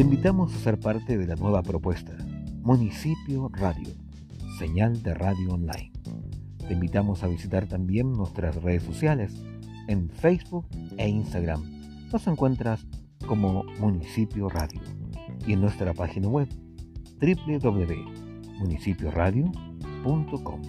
Te invitamos a ser parte de la nueva propuesta, Municipio Radio, señal de radio online. Te invitamos a visitar también nuestras redes sociales en Facebook e Instagram. Nos encuentras como Municipio Radio y en nuestra página web www.municipioradio.com.